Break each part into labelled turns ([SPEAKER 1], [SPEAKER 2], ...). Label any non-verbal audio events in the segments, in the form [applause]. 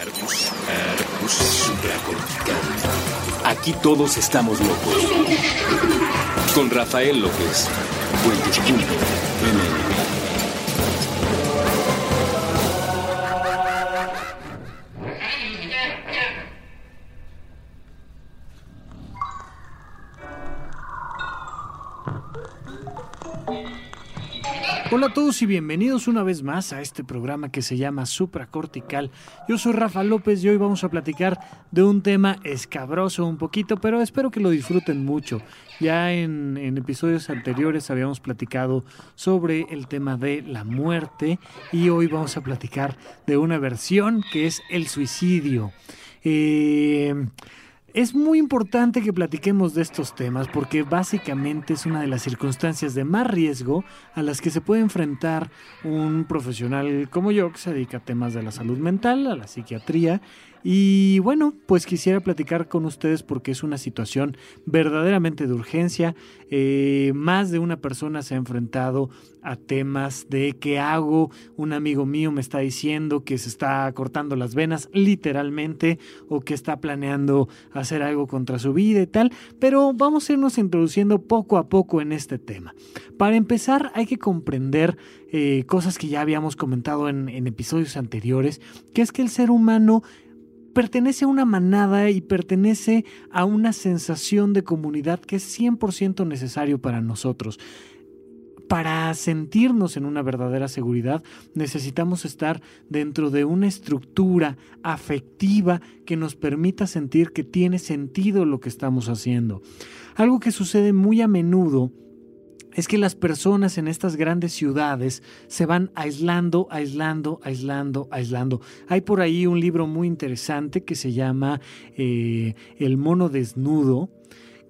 [SPEAKER 1] Arbus, Arbus supracortical. Aquí todos estamos locos. Con Rafael López. Cuentos.mn.
[SPEAKER 2] Hola a todos y bienvenidos una vez más a este programa que se llama Supracortical. Yo soy Rafa López y hoy vamos a platicar de un tema escabroso un poquito, pero espero que lo disfruten mucho. Ya en, en episodios anteriores habíamos platicado sobre el tema de la muerte y hoy vamos a platicar de una versión que es el suicidio. Eh, es muy importante que platiquemos de estos temas porque básicamente es una de las circunstancias de más riesgo a las que se puede enfrentar un profesional como yo que se dedica a temas de la salud mental, a la psiquiatría y bueno, pues quisiera platicar con ustedes porque es una situación verdaderamente de urgencia. Eh, más de una persona se ha enfrentado a temas de qué hago. Un amigo mío me está diciendo que se está cortando las venas literalmente o que está planeando hacer algo contra su vida y tal. Pero vamos a irnos introduciendo poco a poco en este tema. Para empezar hay que comprender eh, cosas que ya habíamos comentado en, en episodios anteriores, que es que el ser humano pertenece a una manada y pertenece a una sensación de comunidad que es 100% necesario para nosotros. Para sentirnos en una verdadera seguridad necesitamos estar dentro de una estructura afectiva que nos permita sentir que tiene sentido lo que estamos haciendo. Algo que sucede muy a menudo es que las personas en estas grandes ciudades se van aislando, aislando, aislando, aislando. Hay por ahí un libro muy interesante que se llama eh, El mono desnudo,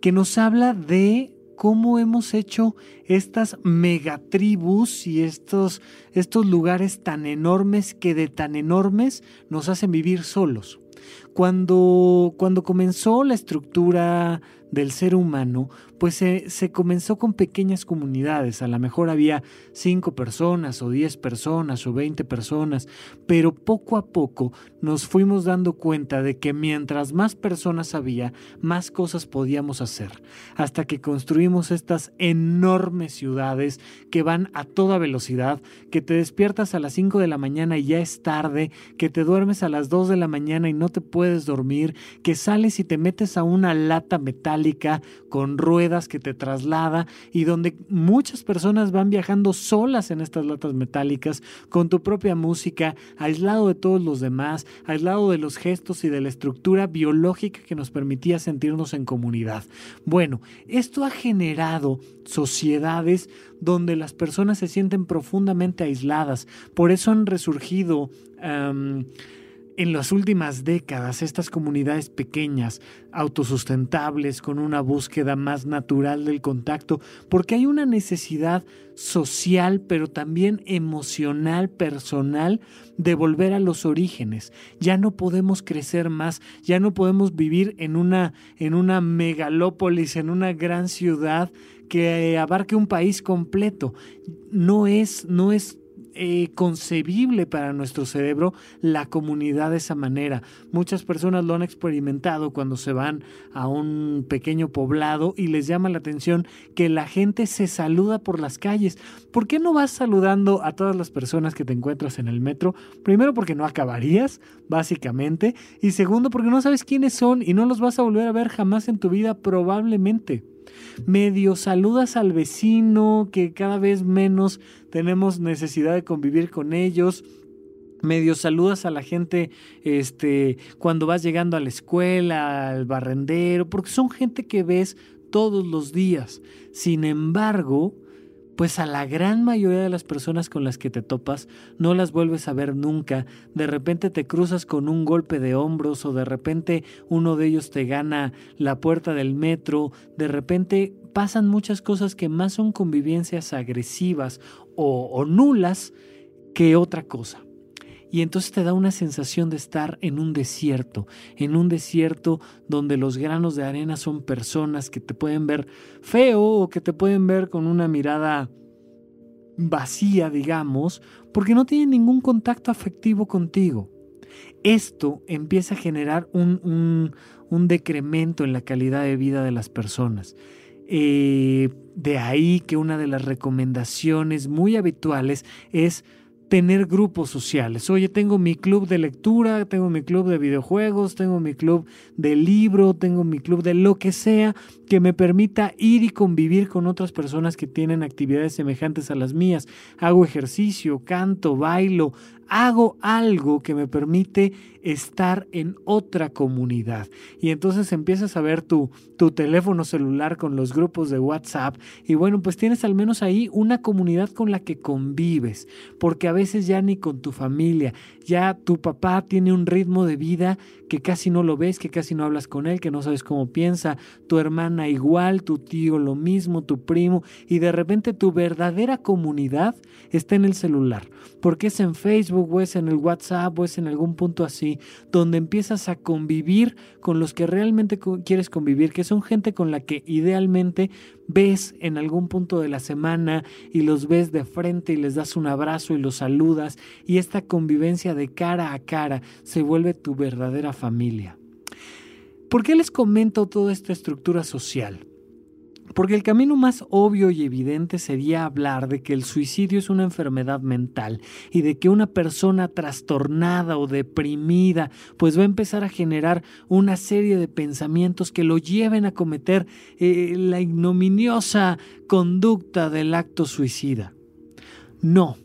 [SPEAKER 2] que nos habla de cómo hemos hecho estas megatribus y estos, estos lugares tan enormes que de tan enormes nos hacen vivir solos. Cuando, cuando comenzó la estructura del ser humano, pues se, comenzó con pequeñas comunidades. A lo mejor había cinco personas o diez personas o veinte personas, pero poco a poco nos fuimos dando cuenta de que mientras más personas había, más cosas podíamos hacer. Hasta que construimos estas enormes ciudades que van a toda velocidad, que te despiertas a las cinco de la mañana y ya es tarde, que te duermes a las dos de la mañana y no te puedes dormir, que sales y te metes a una lata metálica con ruedas que te traslada y donde muchas personas van viajando solas en estas latas metálicas con tu propia música, aislado de todos los demás, aislado de los gestos y de la estructura biológica que nos permitía sentirnos en comunidad. Bueno, esto ha generado sociedades donde las personas se sienten profundamente aisladas. Por eso han resurgido en las últimas décadas estas comunidades pequeñas, autosustentables, con una búsqueda más natural del contacto, porque hay una necesidad social, pero también emocional, personal, de volver a los orígenes. Ya no podemos crecer más, ya no podemos vivir en una, en una megalópolis, en una gran ciudad que abarque un país completo. No es, no es eh, concebible para nuestro cerebro la comunidad de esa manera. Muchas personas lo han experimentado cuando se van a un pequeño poblado y les llama la atención que la gente se saluda por las calles. ¿Por qué no vas saludando a todas las personas que te encuentras en el metro? Primero porque no acabarías, básicamente, y segundo porque no sabes quiénes son y no los vas a volver a ver jamás en tu vida probablemente medio saludas al vecino, que cada vez menos tenemos necesidad de convivir con ellos medio saludas a la gente este cuando vas llegando a la escuela, al barrendero, porque son gente que ves todos los días. Sin embargo, pues a la gran mayoría de las personas con las que te topas no las vuelves a ver nunca, de repente te cruzas con un golpe de hombros o de repente uno de ellos te gana la puerta del metro, de repente pasan muchas cosas que más son convivencias agresivas o, o nulas que otra cosa y entonces te da una sensación de estar en un desierto, en un desierto donde los granos de arena son personas que te pueden ver feo o que te pueden ver con una mirada vacía, digamos, porque no tienen ningún contacto afectivo contigo. Esto empieza a generar un, decremento en la calidad de vida de las personas. Eh, de ahí que una de las recomendaciones muy habituales es tener grupos sociales. Oye, tengo mi club de lectura, tengo mi club de videojuegos, tengo mi club de libro, tengo mi club de lo que sea que me permita ir y convivir con otras personas que tienen actividades semejantes a las mías. Hago ejercicio, canto, bailo, hago algo que me permite estar en otra comunidad. Y entonces empiezas a ver tu, tu teléfono celular con los grupos de WhatsApp y bueno, pues tienes al menos ahí una comunidad con la que convives, porque a veces ya ni con tu familia, ya tu papá tiene un ritmo de vida que casi no lo ves, que casi no hablas con él, que no sabes cómo piensa, tu hermana igual, tu tío lo mismo, tu primo, y de repente tu verdadera comunidad está en el celular, porque es en Facebook o es en el WhatsApp o es en algún punto así, donde empiezas a convivir con los que realmente quieres convivir, que son gente con la que idealmente ves en algún punto de la semana y los ves de frente y les das un abrazo y los saludas y esta convivencia de cara a cara se vuelve tu verdadera familia. ¿Por qué les comento toda esta estructura social? Porque el camino más obvio y evidente sería hablar de que el suicidio es una enfermedad mental y de que una persona trastornada o deprimida pues va a empezar a generar una serie de pensamientos que lo lleven a cometer eh, la ignominiosa conducta del acto suicida. No.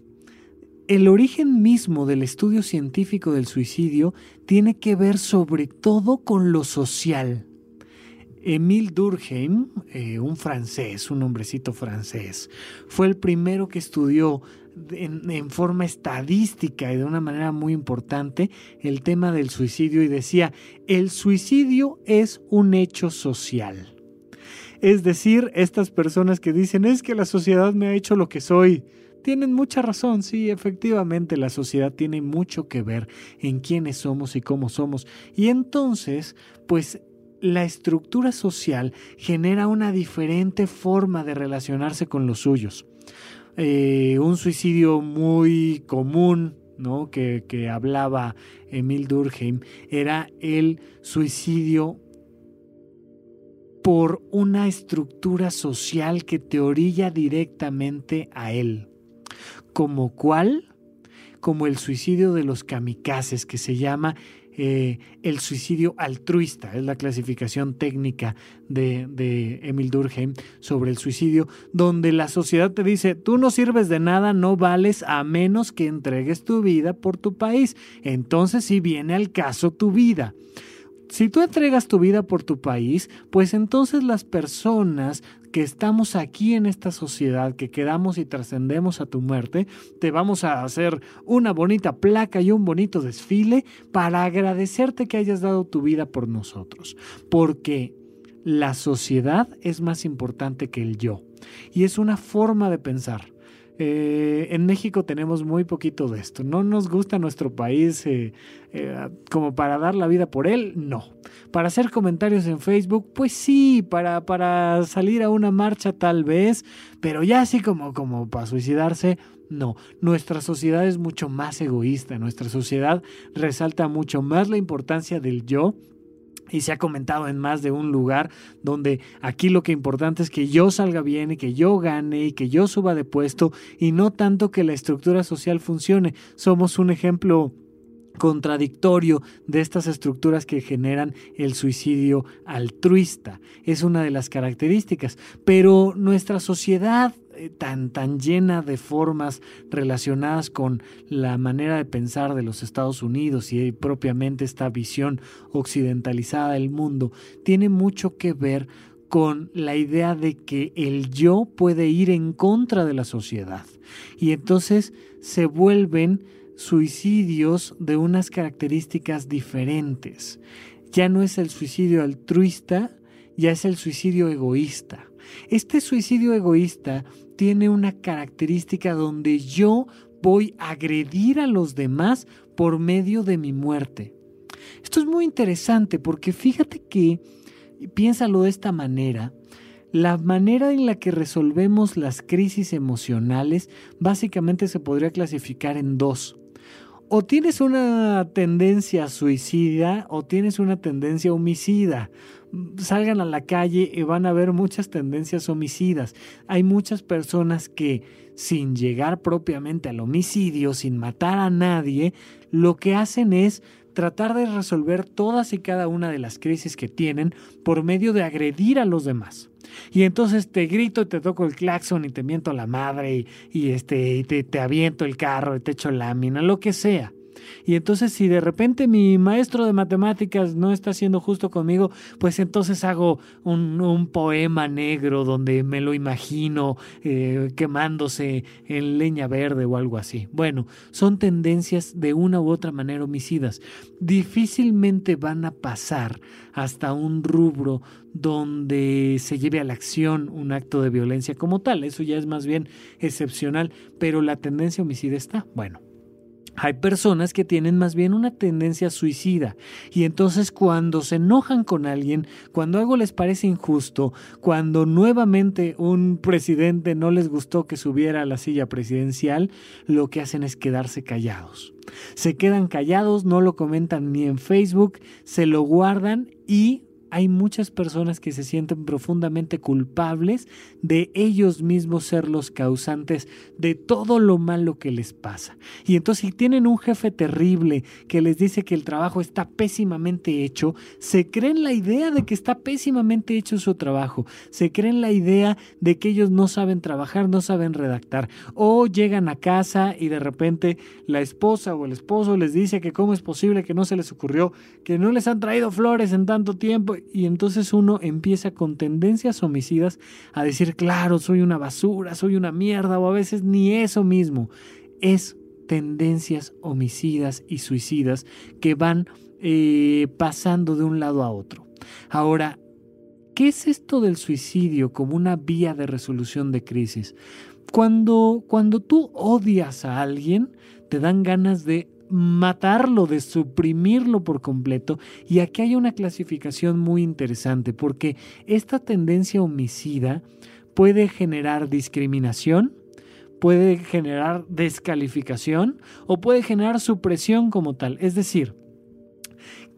[SPEAKER 2] El origen mismo del estudio científico del suicidio tiene que ver sobre todo con lo social Emile Durkheim, eh, un francés, un hombrecito francés, fue el primero que estudió en, forma estadística y de una manera muy importante el tema del suicidio y decía, el suicidio es un hecho social. Es decir, estas personas que dicen es que la sociedad me ha hecho lo que soy, tienen mucha razón, sí, efectivamente la sociedad tiene mucho que ver en quiénes somos y cómo somos. Y entonces, pues la estructura social genera una diferente forma de relacionarse con los suyos. Eh, un suicidio muy común ¿no? que, que hablaba Emil Durkheim era el suicidio por una estructura social que te orilla directamente a él. ¿Como cuál? Como el suicidio de los kamikazes, que se llama eh, el suicidio altruista, es la clasificación técnica de, de Emil Durkheim sobre el suicidio, donde la sociedad te dice, tú no sirves de nada, no vales a menos que entregues tu vida por tu país. Entonces sí viene al caso tu vida. Si tú entregas tu vida por tu país, pues entonces las personas que estamos aquí en esta sociedad, que quedamos y trascendemos a tu muerte, te vamos a hacer una bonita placa y un bonito desfile para agradecerte que hayas dado tu vida por nosotros. Porque la sociedad es más importante que el yo. Y es una forma de pensar. Eh, en México tenemos muy poquito de esto. No nos gusta nuestro país eh, eh, como para dar la vida por él, no. Para hacer comentarios en Facebook, pues sí, para, para salir a una marcha tal vez, pero ya así como, como para suicidarse, no. Nuestra sociedad es mucho más egoísta, nuestra sociedad resalta mucho más la importancia del yo y se ha comentado en más de un lugar donde aquí lo que importante es que yo salga bien y que yo gane y que yo suba de puesto y no tanto que la estructura social funcione. Somos un ejemplo contradictorio de estas estructuras que generan el suicidio altruista. Es una de las características. Pero nuestra sociedad tan, tan llena de formas relacionadas con la manera de pensar de los Estados Unidos y propiamente esta visión occidentalizada del mundo, tiene mucho que ver con la idea de que el yo puede ir en contra de la sociedad. Y entonces se vuelven suicidios de unas características diferentes. Ya no es el suicidio altruista, ya es el suicidio egoísta. Este suicidio egoísta tiene una característica donde yo voy a agredir a los demás por medio de mi muerte. Esto es muy interesante porque fíjate que, piénsalo de esta manera, la manera en la que resolvemos las crisis emocionales básicamente se podría clasificar en dos. o tienes una tendencia suicida o tienes una tendencia homicida. Salgan a la calle y van a ver muchas tendencias homicidas. Hay muchas personas que sin llegar propiamente al homicidio, sin matar a nadie, lo que hacen es tratar de resolver todas y cada una de las crisis que tienen por medio de agredir a los demás. Y entonces te grito y te toco el claxon y te miento a la madre y, este, y te, te aviento el carro y te echo lámina, lo que sea. Y entonces si de repente mi maestro de matemáticas no está siendo justo conmigo, pues entonces hago un, poema negro donde me lo imagino eh, quemándose en leña verde o algo así. Bueno, son tendencias de una u otra manera homicidas. Difícilmente van a pasar hasta un rubro donde se lleve a la acción un acto de violencia como tal. Eso ya es más bien excepcional, pero la tendencia homicida está. Bueno, hay personas que tienen más bien una tendencia suicida y entonces cuando se enojan con alguien, cuando algo les parece injusto, cuando nuevamente un presidente no les gustó que subiera a la silla presidencial, lo que hacen es quedarse callados. Se quedan callados, no lo comentan ni en Facebook, se lo guardan y hay muchas personas que se sienten profundamente culpables de ellos mismos ser los causantes de todo lo malo que les pasa. Y entonces si tienen un jefe terrible que les dice que el trabajo está pésimamente hecho, se creen la idea de que está pésimamente hecho su trabajo, se creen la idea de que ellos no saben trabajar, no saben redactar, o llegan a casa y de repente la esposa o el esposo les dice que cómo es posible que no se les ocurrió, que no les han traído flores en tanto tiempo y entonces uno empieza con tendencias homicidas a decir, claro, soy una basura, soy una mierda, o a veces ni eso mismo. Es tendencias homicidas y suicidas que van eh, pasando de un lado a otro. Ahora, ¿qué es esto del suicidio como una vía de resolución de crisis? Cuando, cuando tú odias a alguien, te dan ganas de matarlo, de suprimirlo por completo. Y aquí hay una clasificación muy interesante porque esta tendencia homicida puede generar discriminación, puede generar descalificación o puede generar supresión como tal. Es decir,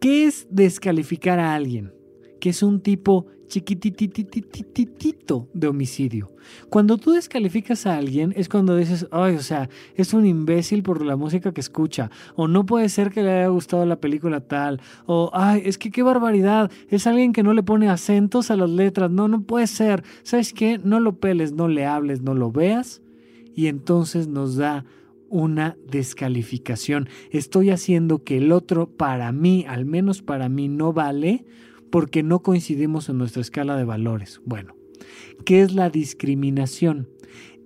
[SPEAKER 2] ¿qué es descalificar a alguien? Que es un tipo chiquitititititito de homicidio. Cuando tú descalificas a alguien es cuando dices, ay, o sea, es un imbécil por la música que escucha, o no puede ser que le haya gustado la película tal, o ay, es que qué barbaridad, es alguien que no le pone acentos a las letras, no, no puede ser, ¿sabes qué? No lo peles, no le hables, no lo veas, y entonces nos da una descalificación. Estoy haciendo que el otro para mí, al menos para mí, no vale porque no coincidimos en nuestra escala de valores. Bueno, ¿qué es la discriminación?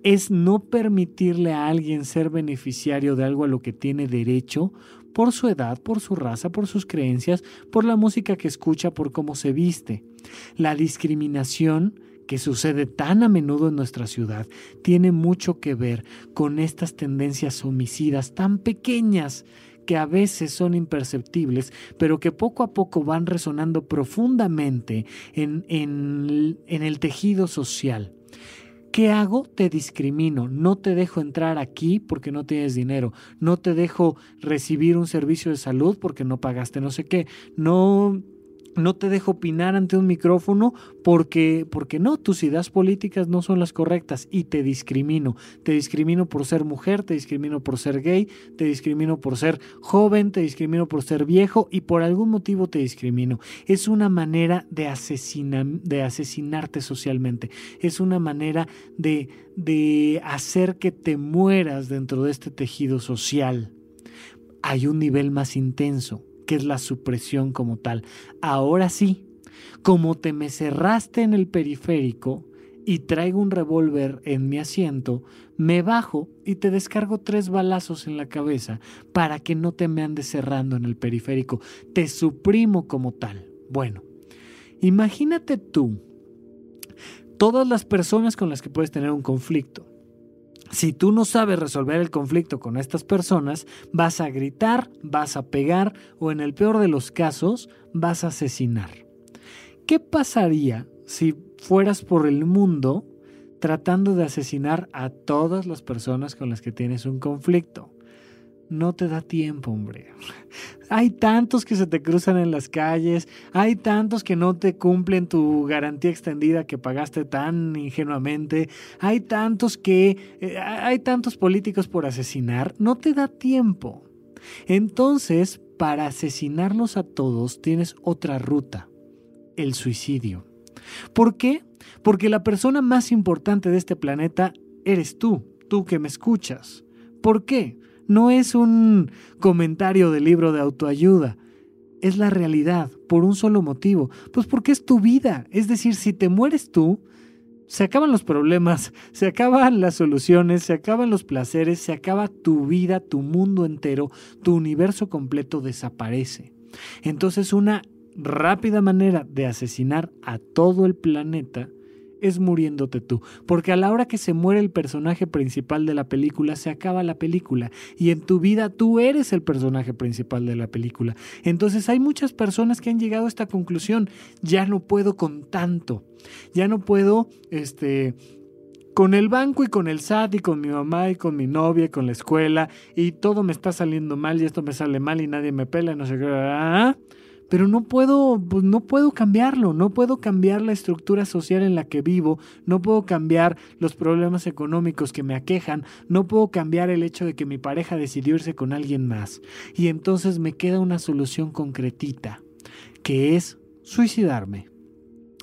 [SPEAKER 2] Es no permitirle a alguien ser beneficiario de algo a lo que tiene derecho por su edad, por su raza, por sus creencias, por la música que escucha, por cómo se viste. La discriminación que sucede tan a menudo en nuestra ciudad tiene mucho que ver con estas tendencias homicidas tan pequeñas que a veces son imperceptibles, pero que poco a poco van resonando profundamente en, en, en el tejido social. ¿Qué hago? Te discrimino. No te dejo entrar aquí porque no tienes dinero. No te dejo recibir un servicio de salud porque no pagaste no sé qué. No no te dejo opinar ante un micrófono porque, porque no, tus ideas políticas no son las correctas y te discrimino. Te discrimino por ser mujer, te discrimino por ser gay, te discrimino por ser joven, te discrimino por ser viejo y por algún motivo te discrimino. Es una manera de, de asesinarte socialmente. Es una manera de, de hacer que te mueras dentro de este tejido social. Hay un nivel más intenso que es la supresión como tal. Ahora sí, como te me cerraste en el periférico y traigo un revólver en mi asiento, me bajo y te descargo tres balazos en la cabeza para que no te me andes cerrando en el periférico. Te suprimo como tal. Bueno, imagínate tú todas las personas con las que puedes tener un conflicto. Si tú no sabes resolver el conflicto con estas personas, vas a gritar, vas a pegar o en el peor de los casos, vas a asesinar. ¿Qué pasaría si fueras por el mundo tratando de asesinar a todas las personas con las que tienes un conflicto? No te da tiempo, hombre. Hay tantos que se te cruzan en las calles, hay tantos que no te cumplen tu garantía extendida que pagaste tan ingenuamente, hay tantos que eh, hay tantos políticos por asesinar, no te da tiempo. Entonces, para asesinarlos a todos tienes otra ruta, el suicidio. ¿Por qué? Porque la persona más importante de este planeta eres tú, tú que me escuchas. ¿Por qué? No es un comentario de libro de autoayuda, es la realidad, por un solo motivo, pues porque es tu vida. Es decir, si te mueres tú, se acaban los problemas, [laughs] se acaban las soluciones, se acaban los placeres, se acaba tu vida, tu mundo entero, tu universo completo desaparece. Entonces una rápida manera de asesinar a todo el planeta es muriéndote tú. Porque a la hora que se muere el personaje principal de la película, se acaba la película. Y en tu vida tú eres el personaje principal de la película. Entonces hay muchas personas que han llegado a esta conclusión. Ya no puedo con tanto. Ya no puedo, este con el banco y con el SAT y con mi mamá y con mi novia y con la escuela y todo me está saliendo mal y esto me sale mal y nadie me pela, no sé qué. Pero no puedo, pues no puedo cambiarlo, no puedo cambiar la estructura social en la que vivo, no puedo cambiar los problemas económicos que me aquejan, no puedo cambiar el hecho de que mi pareja decidió irse con alguien más. Y entonces me queda una solución concretita, que es suicidarme.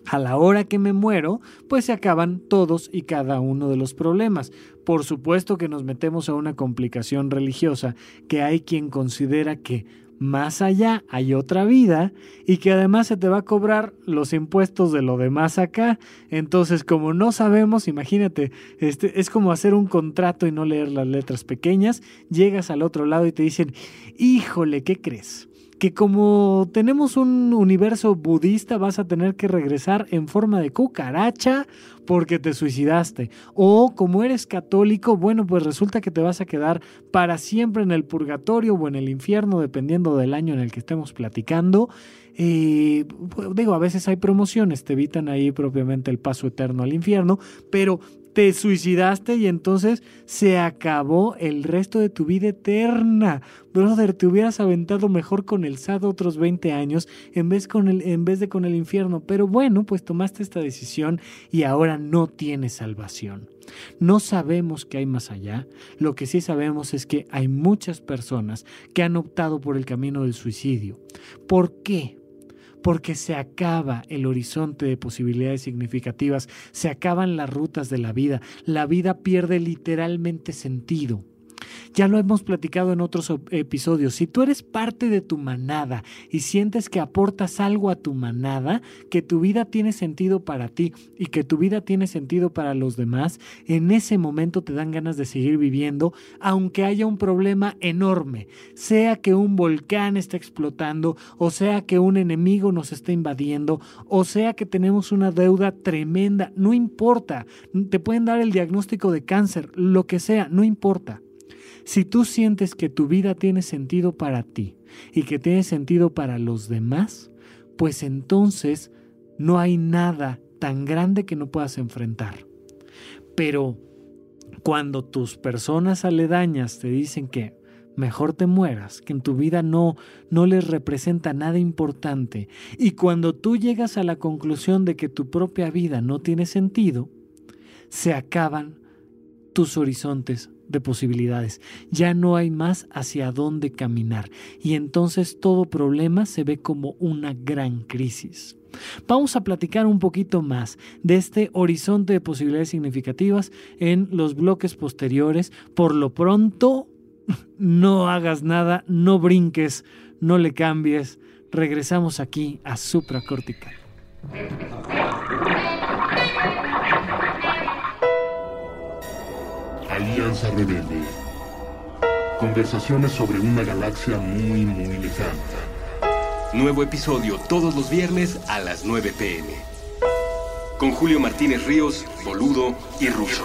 [SPEAKER 2] A la hora que me muero, pues se acaban todos y cada uno de los problemas. Por supuesto que nos metemos a una complicación religiosa, que hay quien considera que más allá hay otra vida y que además se te va a cobrar los impuestos de lo demás acá. Entonces, como no sabemos, imagínate, este, es como hacer un contrato y no leer las letras pequeñas, llegas al otro lado y te dicen, híjole, ¿qué crees? que como tenemos un universo budista vas a tener que regresar en forma de cucaracha porque te suicidaste. O como eres católico, bueno, pues resulta que te vas a quedar para siempre en el purgatorio o en el infierno, dependiendo del año en el que estemos platicando. Eh, digo, a veces hay promociones, te evitan ahí propiamente el paso eterno al infierno, pero te suicidaste y entonces se acabó el resto de tu vida eterna. Brother, te hubieras aventado mejor con el SAD otros 20 años en vez, con el, en vez de con el infierno. Pero bueno, pues tomaste esta decisión y ahora no tienes salvación. No sabemos qué hay más allá. Lo que sí sabemos es que hay muchas personas que han optado por el camino del suicidio. ¿Por qué? Porque se acaba el horizonte de posibilidades significativas, se acaban las rutas de la vida, la vida pierde literalmente sentido. Ya lo hemos platicado en otros episodios. Si tú eres parte de tu manada y sientes que aportas algo a tu manada, que tu vida tiene sentido para ti y que tu vida tiene sentido para los demás, en ese momento te dan ganas de seguir viviendo, aunque haya un problema enorme, sea que un volcán esté explotando, o sea que un enemigo nos esté invadiendo, o sea que tenemos una deuda tremenda, no importa, te pueden dar el diagnóstico de cáncer, lo que sea, no importa. Si tú sientes que tu vida tiene sentido para ti y que tiene sentido para los demás, pues entonces no hay nada tan grande que no puedas enfrentar. Pero cuando tus personas aledañas te dicen que mejor te mueras, que en tu vida no no les representa nada importante, y cuando tú llegas a la conclusión de que tu propia vida no tiene sentido, se acaban tus horizontes de posibilidades. Ya no hay más hacia dónde caminar y entonces todo problema se ve como una gran crisis. Vamos a platicar un poquito más de este horizonte de posibilidades significativas en los bloques posteriores. Por lo pronto, [laughs] no hagas nada, no brinques, no le cambies. Regresamos aquí a supracortical.
[SPEAKER 3] Alianza Rebelde. Conversaciones sobre una galaxia muy, muy lejana.
[SPEAKER 1] Nuevo episodio todos los viernes a las 9 pm. Con Julio Martínez Ríos, Boludo y Russo.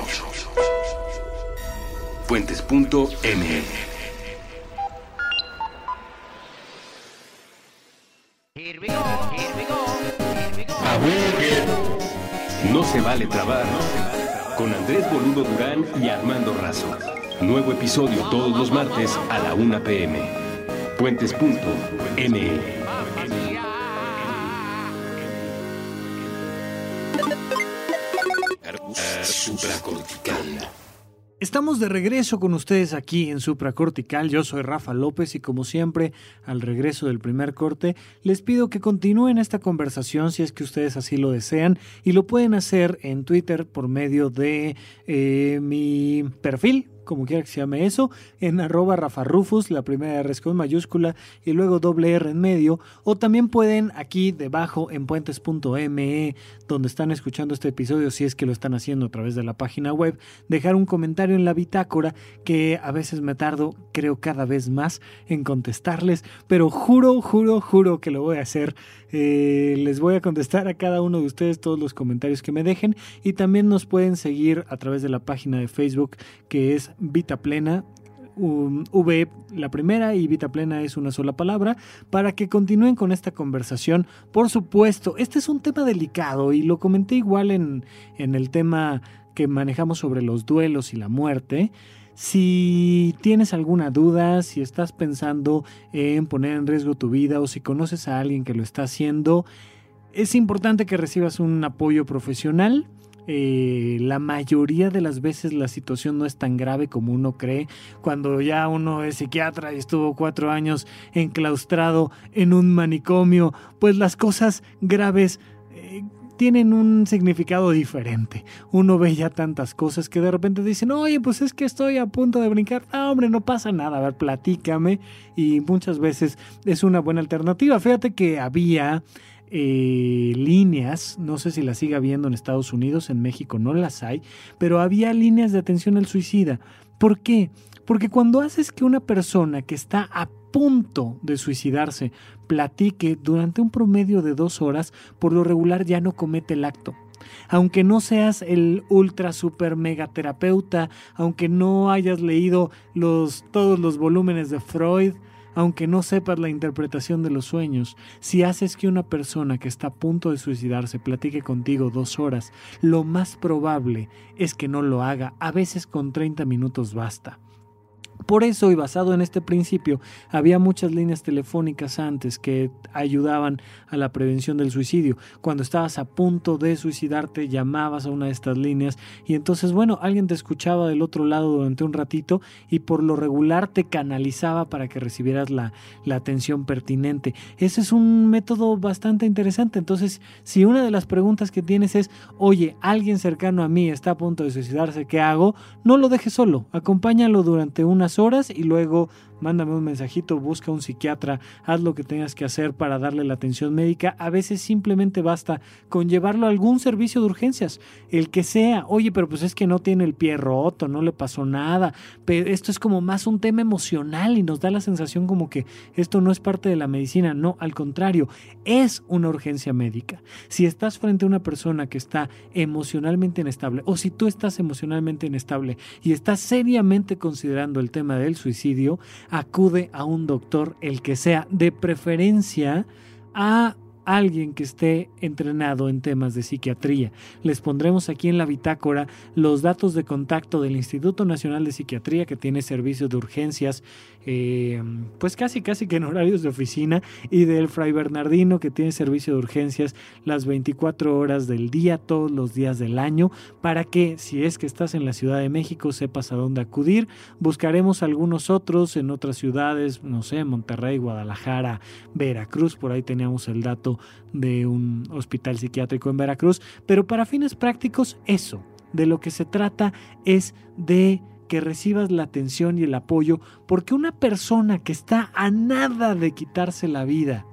[SPEAKER 1] Fuentes.ml No se vale trabar con Andrés Boludo Durán y Armando Razo. Nuevo episodio todos los martes a la 1 pm. Puentes.me. Supracortical.
[SPEAKER 2] Estamos de regreso con ustedes aquí en Supracortical. Yo soy Rafa López y como siempre, al regreso del primer corte, les pido que continúen esta conversación si es que ustedes así lo desean y lo pueden hacer en Twitter por medio de eh, mi perfil como quiera que se llame eso, en arroba Rafa Rufus, la primera R es con mayúscula y luego doble R en medio, o también pueden aquí debajo en puentes.me, donde están escuchando este episodio, si es que lo están haciendo a través de la página web, dejar un comentario en la bitácora que a veces me tardo, creo cada vez más en contestarles, pero juro, juro, juro que lo voy a hacer. Eh, les voy a contestar a cada uno de ustedes todos los comentarios que me dejen y también nos pueden seguir a través de la página de Facebook que es Vita Plena. v la primera y Vita Plena es una sola palabra, para que continúen con esta conversación. Por supuesto, este es un tema delicado y lo comenté igual en, en el tema que manejamos sobre los duelos y la muerte. Si tienes alguna duda, si estás pensando en poner en riesgo tu vida o si conoces a alguien que lo está haciendo, es importante que recibas un apoyo profesional. Eh, la mayoría de las veces la situación no es tan grave como uno cree. Cuando ya uno es psiquiatra y estuvo cuatro años enclaustrado en un manicomio, pues las cosas graves tienen un significado diferente. Uno ve ya tantas cosas que de repente dicen, oye, pues es que estoy a punto de brincar. Ah, hombre, no pasa nada, a ver, platícame. Y muchas veces es una buena alternativa. Fíjate que había eh, líneas, no sé si las siga habiendo en Estados Unidos, en México no las hay, pero había líneas de atención al suicida. ¿Por qué? Porque cuando haces que una persona que está a punto de suicidarse platique durante un promedio de dos horas, por lo regular ya no comete el acto. Aunque no seas el ultra super mega terapeuta, aunque no hayas leído los, todos los volúmenes de Freud, aunque no sepas la interpretación de los sueños, si haces que una persona que está a punto de suicidarse platique contigo dos horas, lo más probable es que no lo haga, a veces con 30 minutos basta. Por eso, y basado en este principio, había muchas líneas telefónicas antes que ayudaban a la prevención del suicidio. Cuando estabas a punto de suicidarte, llamabas a una de estas líneas y entonces, bueno, alguien te escuchaba del otro lado durante un ratito y por lo regular te canalizaba para que recibieras la, la atención pertinente. Ese es un método bastante interesante. Entonces, si una de las preguntas que tienes es, oye, alguien cercano a mí está a punto de suicidarse, ¿qué hago? No lo dejes solo, acompáñalo durante una horas y luego mándame un mensajito, busca un psiquiatra, haz lo que tengas que hacer para darle la atención médica. A veces simplemente basta con llevarlo a algún servicio de urgencias, el que sea. Oye, pero pues es que no tiene el pie roto, no le pasó nada. Pero esto es como más un tema emocional y nos da la sensación como que esto no es parte de la medicina. No, al contrario, es una urgencia médica. Si estás frente a una persona que está emocionalmente inestable o si tú estás emocionalmente inestable y estás seriamente considerando el tema del suicidio, acude a un doctor, el que sea, de preferencia a alguien que esté entrenado en temas de psiquiatría. Les pondremos aquí en la bitácora los datos de contacto del Instituto Nacional de Psiquiatría que tiene servicios de urgencias, eh, pues casi casi que en horarios de oficina, y del Fray Bernardino que tiene servicio de urgencias las 24 horas del día, todos los días del año, para que si es que estás en la Ciudad de México sepas a dónde acudir. Buscaremos algunos otros en otras ciudades, no sé, Monterrey, Guadalajara, Veracruz, por ahí teníamos el dato de un hospital psiquiátrico en Veracruz, pero para fines prácticos eso, de lo que se trata es de que recibas la atención y el apoyo, porque una persona que está a nada de quitarse la vida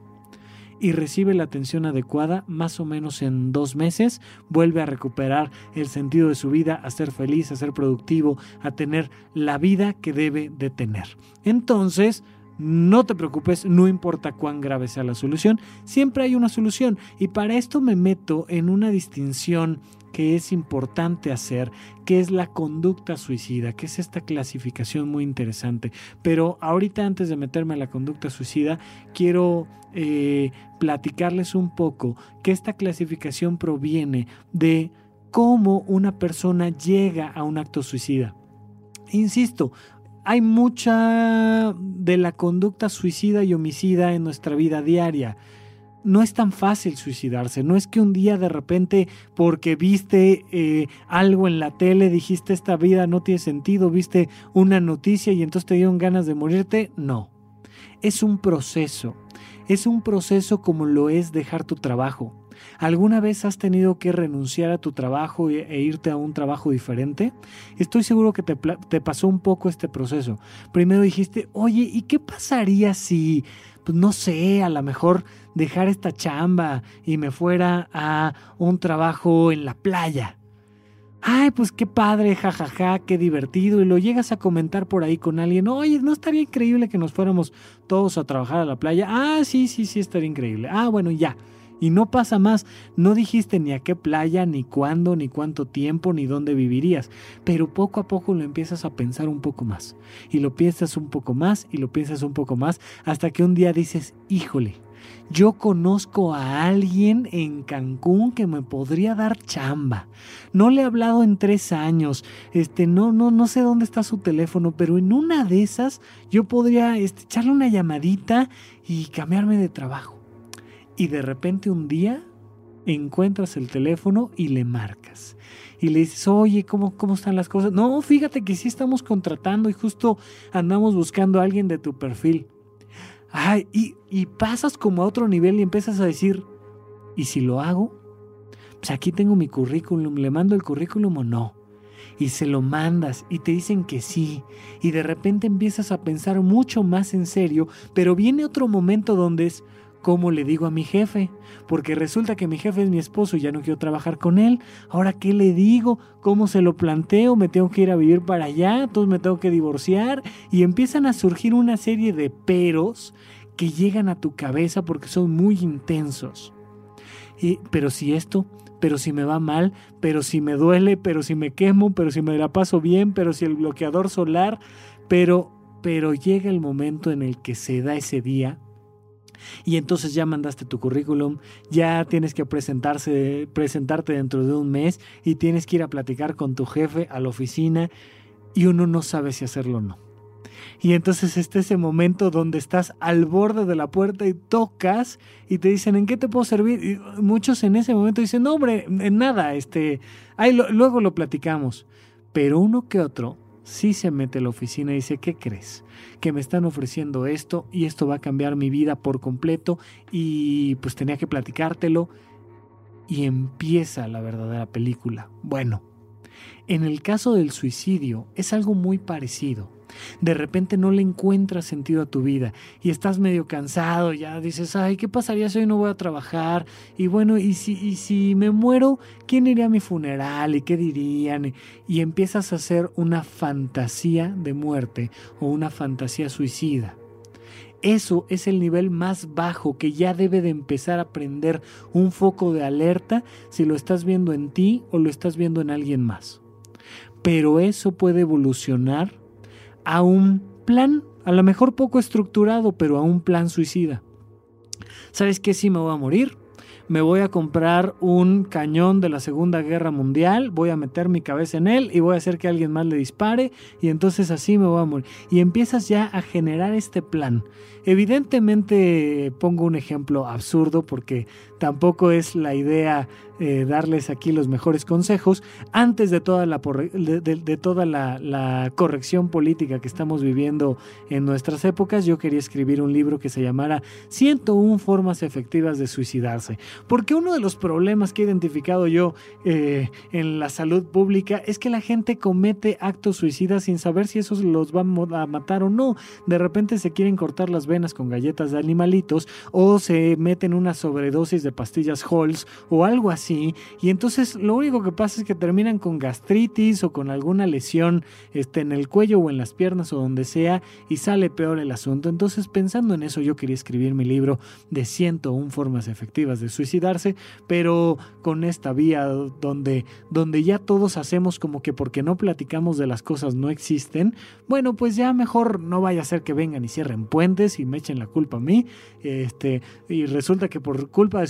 [SPEAKER 2] y recibe la atención adecuada, más o menos en dos meses, vuelve a recuperar el sentido de su vida, a ser feliz, a ser productivo, a tener la vida que debe de tener. Entonces, no te preocupes, no importa cuán grave sea la solución, siempre hay una solución. Y para esto me meto en una distinción que es importante hacer, que es la conducta suicida, que es esta clasificación muy interesante. Pero ahorita antes de meterme a la conducta suicida, quiero eh, platicarles un poco que esta clasificación proviene de cómo una persona llega a un acto suicida. Insisto, hay mucha de la conducta suicida y homicida en nuestra vida diaria. No es tan fácil suicidarse, no es que un día de repente porque viste eh, algo en la tele dijiste esta vida no tiene sentido, viste una noticia y entonces te dieron ganas de morirte, no. Es un proceso, es un proceso como lo es dejar tu trabajo, ¿Alguna vez has tenido que renunciar a tu trabajo e irte a un trabajo diferente? Estoy seguro que te, te pasó un poco este proceso. Primero dijiste, oye, ¿y qué pasaría si, pues no sé, a lo mejor dejar esta chamba y me fuera a un trabajo en la playa? Ay, pues qué padre, jajaja, qué divertido. Y lo llegas a comentar por ahí con alguien. Oye, ¿no estaría increíble que nos fuéramos todos a trabajar a la playa? Ah, sí, sí, sí, estaría increíble. Ah, bueno, ya. Y no pasa más, no dijiste ni a qué playa, ni cuándo, ni cuánto tiempo, ni dónde vivirías, pero poco a poco lo empiezas a pensar un poco más. Y lo piensas un poco más, y lo piensas un poco más, hasta que un día dices, híjole, yo conozco a alguien en Cancún que me podría dar chamba. No le he hablado en tres años. Este, no, no, no sé dónde está su teléfono, pero en una de esas yo podría este, echarle una llamadita y cambiarme de trabajo y de repente un día encuentras el teléfono y le marcas. Y le dices, oye, ¿cómo, ¿cómo están las cosas? No, fíjate que sí estamos contratando y justo andamos buscando a alguien de tu perfil. Ay, y, y pasas como a otro nivel y empiezas a decir, ¿y si lo hago? Pues aquí tengo mi currículum, ¿le mando el currículum o no? y se lo mandas y te dicen que sí y de repente empiezas a pensar mucho más en serio, pero viene otro momento donde es, ¿Cómo le digo a mi jefe? Porque resulta que mi jefe es mi esposo y ya no quiero trabajar con él. Ahora, ¿qué le digo? ¿Cómo se lo planteo? ¿Me tengo que ir a vivir para allá? ¿Entonces me tengo que divorciar? Y empiezan a surgir una serie de peros que llegan a tu cabeza porque son muy intensos. Y, pero si esto, pero si me va mal, pero si me duele, pero si me quemo, pero si me la paso bien, pero si el bloqueador solar, pero, pero llega el momento en el que se da ese día y entonces ya mandaste tu currículum, ya tienes que presentarse, presentarte dentro de un mes y tienes que ir a platicar con tu jefe a la oficina y uno no sabe si hacerlo o no. Y entonces está ese momento donde estás al borde de la puerta y tocas y te dicen, ¿en qué te puedo servir? Muchos en ese momento dicen, no, hombre, en nada, este, ahí luego lo platicamos. Pero uno que otro sí se mete a la oficina y dice, ¿qué crees? Que me están ofreciendo esto y esto va a cambiar mi vida por completo y pues tenía que platicártelo. Y empieza la verdadera película. Bueno, en el caso del suicidio es algo muy parecido de repente no le encuentras sentido a tu vida y estás medio cansado, ya dices, ay, ¿qué pasaría si hoy no voy a trabajar? Y bueno, ¿y si, y si me muero, quién iría a mi funeral? ¿Y qué dirían? Y empiezas a hacer una fantasía de muerte o una fantasía suicida. Eso es el nivel más bajo que ya debe de empezar a prender un foco de alerta si lo estás viendo en ti o lo estás viendo en alguien más. Pero eso puede evolucionar a un plan, a lo mejor poco estructurado, pero a un plan suicida. ¿Sabes qué? Si me voy a morir, me voy a comprar un cañón de la Segunda Guerra Mundial, voy a meter mi cabeza en él y voy a hacer que alguien más le dispare y entonces así me voy a morir. Y empiezas ya a generar este plan. Evidentemente pongo un ejemplo absurdo porque tampoco es la idea eh, darles aquí los mejores consejos antes de toda, la, de, toda la, corrección política que estamos viviendo en nuestras épocas. Yo quería escribir un libro que se llamara 101 formas efectivas de suicidarse. Porque uno de los problemas que he identificado yo eh, en la salud pública es que la gente comete actos suicidas sin saber si esos los van a matar o no. De repente se quieren cortar las venas con galletas de animalitos o se meten una sobredosis de pastillas Halls o algo así y entonces lo único que pasa es que terminan con gastritis o con alguna lesión este, en el cuello o en las piernas o donde sea y sale peor el asunto. Entonces pensando en eso yo quería escribir mi libro de 101 formas efectivas de suicidarse, pero con esta vía donde, donde ya todos hacemos como que porque no platicamos de las cosas no existen, bueno, pues ya mejor no vaya a ser que vengan y cierren puentes y me echen la culpa a mí, este, y resulta que por culpa de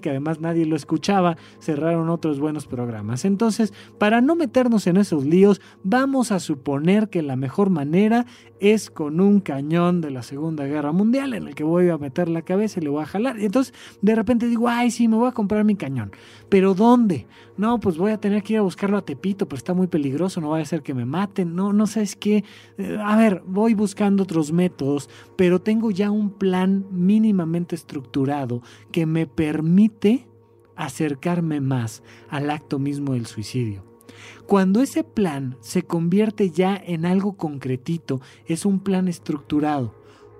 [SPEAKER 2] que además nadie lo escuchaba, cerraron otros buenos programas. Entonces, para no meternos en esos líos, vamos a suponer que la mejor manera es con un cañón de la Segunda Guerra Mundial en el que voy a meter la cabeza y le voy a jalar. Y entonces de repente digo, ay, sí, me voy a comprar mi cañón. ¿Pero dónde? No, pues voy a tener que ir a buscarlo a Tepito, pero está muy peligroso, no vaya a ser que me maten. No, no sabes qué. Eh, a ver, voy buscando otros métodos, pero tengo ya un plan mínimamente estructurado que me permite acercarme más al acto mismo del suicidio. Cuando ese plan se convierte ya en algo concretito, es un plan estructurado.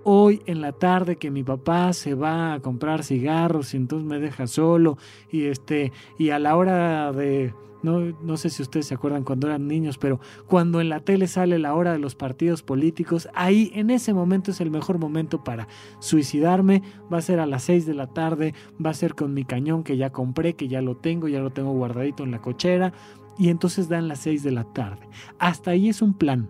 [SPEAKER 2] Hoy en la tarde que mi papá se va a comprar cigarros y entonces me deja solo y este y a la hora de no, no, sé si ustedes se acuerdan cuando eran niños, pero cuando en la tele sale la hora de los partidos políticos, ahí en ese momento es el mejor momento para suicidarme. Va a ser a las 6 de la tarde, va a ser con mi cañón que ya compré, que ya lo tengo, ya lo tengo guardadito en la cochera y entonces dan las 6 de la tarde. Hasta ahí es un plan.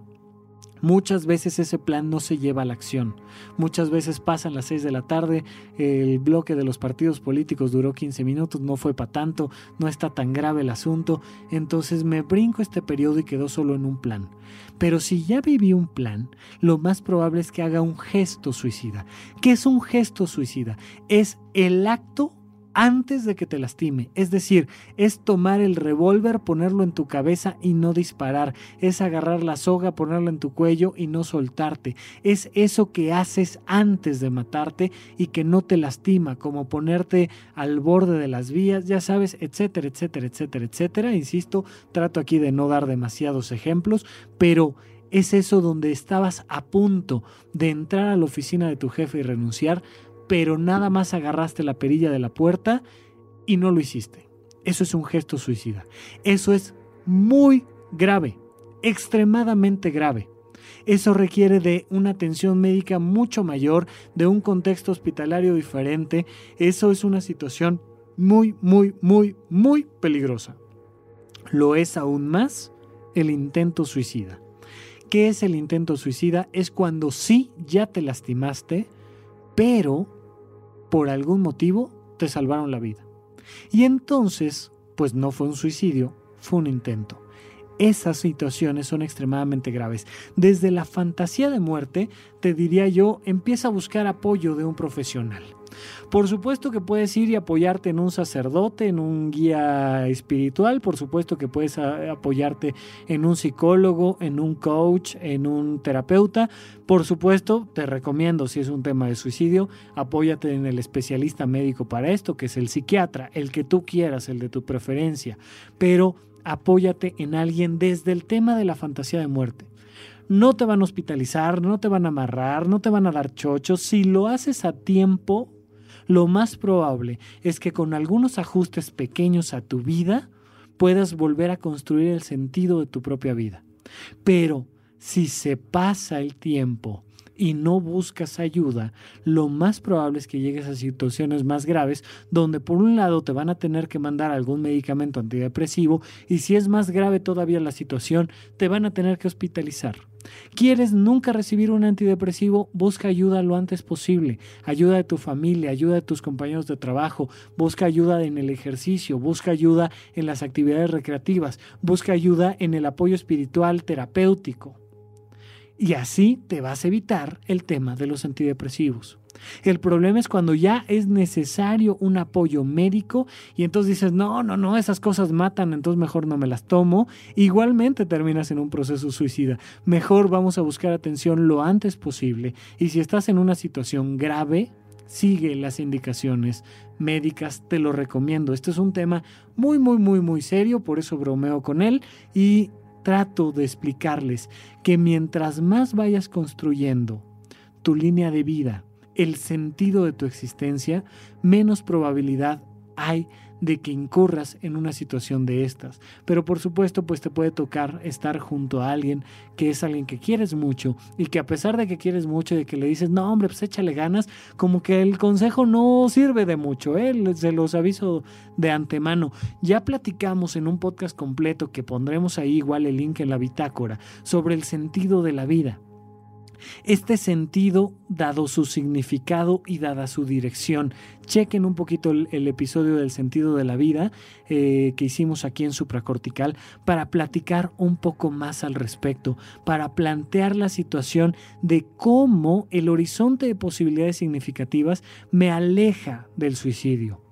[SPEAKER 2] Muchas veces ese plan no se lleva a la acción. Muchas veces pasan las 6 de la tarde, el bloque de los partidos políticos duró 15 minutos, no fue para tanto, no está tan grave el asunto, entonces me brinco este periodo y quedo solo en un plan. Pero si ya viví un plan, lo más probable es que haga un gesto suicida. ¿Qué es un gesto suicida? Es el acto antes de que te lastime. Es decir, es tomar el revólver, ponerlo en tu cabeza y no disparar. Es agarrar la soga, ponerla en tu cuello y no soltarte. Es eso que haces antes de matarte y que no te lastima, como ponerte al borde de las vías, ya sabes, etcétera, etcétera, etcétera, etcétera. Insisto, trato aquí de no dar demasiados ejemplos, pero es eso donde estabas a punto de entrar a la oficina de tu jefe y renunciar, pero nada más agarraste la perilla de la puerta y no lo hiciste. Eso es un gesto suicida. Eso es muy grave, extremadamente grave. Eso requiere de una atención médica mucho mayor, de un contexto hospitalario diferente. Eso es una situación muy, muy, muy, muy peligrosa. Lo es aún más el intento suicida. ¿Qué es el intento suicida? Es cuando sí ya te lastimaste, pero por algún motivo te salvaron la vida. Y entonces, pues no fue un suicidio, fue un intento. Esas situaciones son extremadamente graves. Desde la fantasía de muerte, te diría yo, empieza a buscar apoyo de un profesional. Por supuesto que puedes ir y apoyarte en un sacerdote, en un guía espiritual, por supuesto que puedes apoyarte en un psicólogo, en un coach, en un terapeuta. Por supuesto, te recomiendo, si es un tema de suicidio, apóyate en el especialista médico para esto, que es el psiquiatra, el que tú quieras, el de tu preferencia. Pero apóyate en alguien desde el tema de la fantasía de muerte no te van a hospitalizar, no te van a amarrar, no te van a dar chochos. Si lo haces a tiempo, lo más probable es que con algunos ajustes pequeños a tu vida puedas volver a construir el sentido de tu propia vida. Pero si se pasa el tiempo y no buscas ayuda, lo más probable es que llegues a situaciones más graves donde por un lado te van a tener que mandar algún medicamento antidepresivo y si es más grave todavía la situación, te van a tener que hospitalizar. ¿Quieres nunca recibir un antidepresivo? Busca ayuda lo antes posible. Ayuda de tu familia, ayuda de tus compañeros de trabajo, busca ayuda en el ejercicio, busca ayuda en las actividades recreativas, busca ayuda en el apoyo espiritual terapéutico. Y así te vas a evitar el tema de los antidepresivos. El problema es cuando ya es necesario un apoyo médico y entonces dices, no, no, no, esas cosas matan, entonces mejor no me las tomo. Igualmente terminas en un proceso suicida. Mejor vamos a buscar atención lo antes posible y si estás en una situación grave, sigue las indicaciones médicas, te lo recomiendo. Este es un tema muy, muy, muy, muy serio, por eso bromeo con él y trato de explicarles que mientras más vayas construyendo tu línea de vida, el sentido de tu existencia, menos probabilidad hay de que incurras en una situación de estas. Pero por supuesto, pues te puede tocar estar junto a alguien que es alguien que quieres mucho y que a pesar de que quieres mucho, de que le dices, no hombre, pues échale ganas, como que el consejo no sirve de mucho, ¿eh? se los aviso de antemano. Ya platicamos en un podcast completo que pondremos ahí igual el link en la bitácora sobre el sentido de la vida. Este sentido, dado su significado y dada su dirección. Chequen un poquito el, episodio del sentido de la vida eh, que hicimos aquí en Supracortical para platicar un poco más al respecto, para plantear la situación de cómo el horizonte de posibilidades significativas me aleja del suicidio.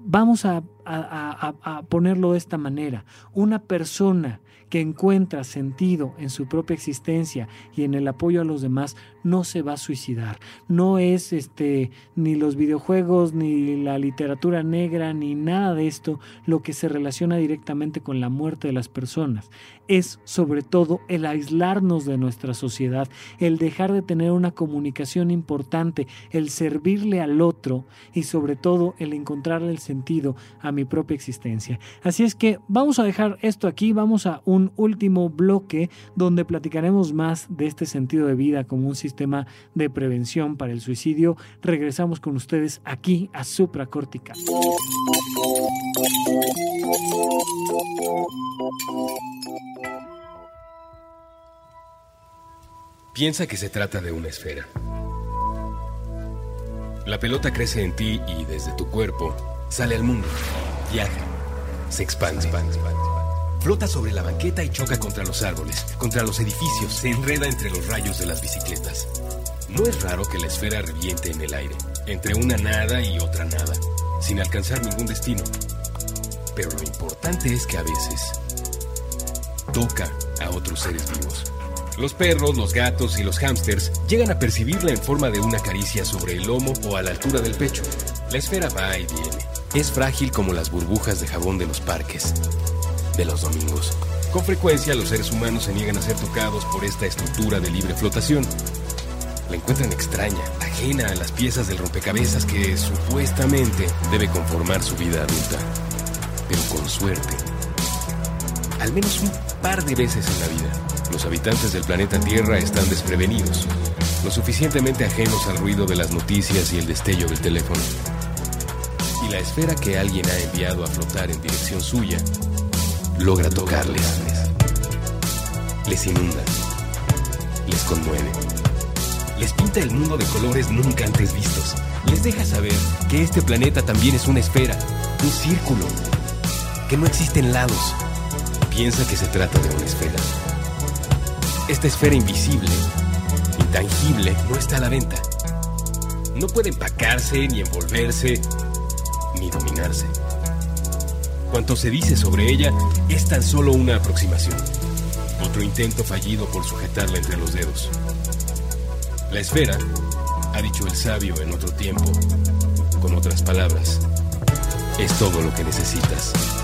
[SPEAKER 2] Vamos a, a ponerlo de esta manera. Una persona que encuentra sentido en su propia existencia y en el apoyo a los demás, no se va a suicidar. No es este ni los videojuegos, ni la literatura negra, ni nada de esto lo que se relaciona directamente con la muerte de las personas. Es sobre todo el aislarnos de nuestra sociedad, el dejar de tener una comunicación importante, el servirle al otro y sobre todo el encontrarle el sentido a mi propia existencia. Así es que vamos a dejar esto aquí, vamos a un último bloque donde platicaremos más de este sentido de vida como un sistema de prevención para el suicidio. Regresamos con ustedes aquí a Supracortica.
[SPEAKER 1] Piensa que se trata de una esfera. La pelota crece en ti y desde tu cuerpo sale al mundo, viaja, se expande, expande. Flota sobre la banqueta y choca contra los árboles, contra los edificios, se enreda entre los rayos de las bicicletas. No es raro que la esfera reviente en el aire, entre una nada y otra nada, sin alcanzar ningún destino. Pero lo importante es que a veces toca a otros seres vivos. Los perros, los gatos y los hámsters llegan a percibirla en forma de una caricia sobre el lomo o a la altura del pecho. La esfera va y viene. Es frágil como las burbujas de jabón de los parques de los domingos. Con frecuencia los seres humanos se niegan a ser tocados por esta estructura de libre flotación. La encuentran extraña, ajena a las piezas del rompecabezas que supuestamente debe conformar su vida adulta. Pero con suerte, al menos un par de veces en la vida, los habitantes del planeta Tierra están desprevenidos, lo suficientemente ajenos al ruido de las noticias y el destello del teléfono. Y la esfera que alguien ha enviado a flotar en dirección suya logra tocarles. Les inunda, les conmueve, les pinta el mundo de colores nunca antes vistos. Les deja saber que este planeta también es una esfera, un círculo, que no existen lados. Piensa que se trata de una esfera. Esta esfera invisible, intangible, no está a la venta. No puede empacarse, ni envolverse, ni dominarse. Cuanto se dice sobre ella es tan solo una aproximación. Otro intento fallido por sujetarla entre los dedos. La esfera, ha dicho el sabio en otro tiempo, con otras palabras, es todo lo que necesitas.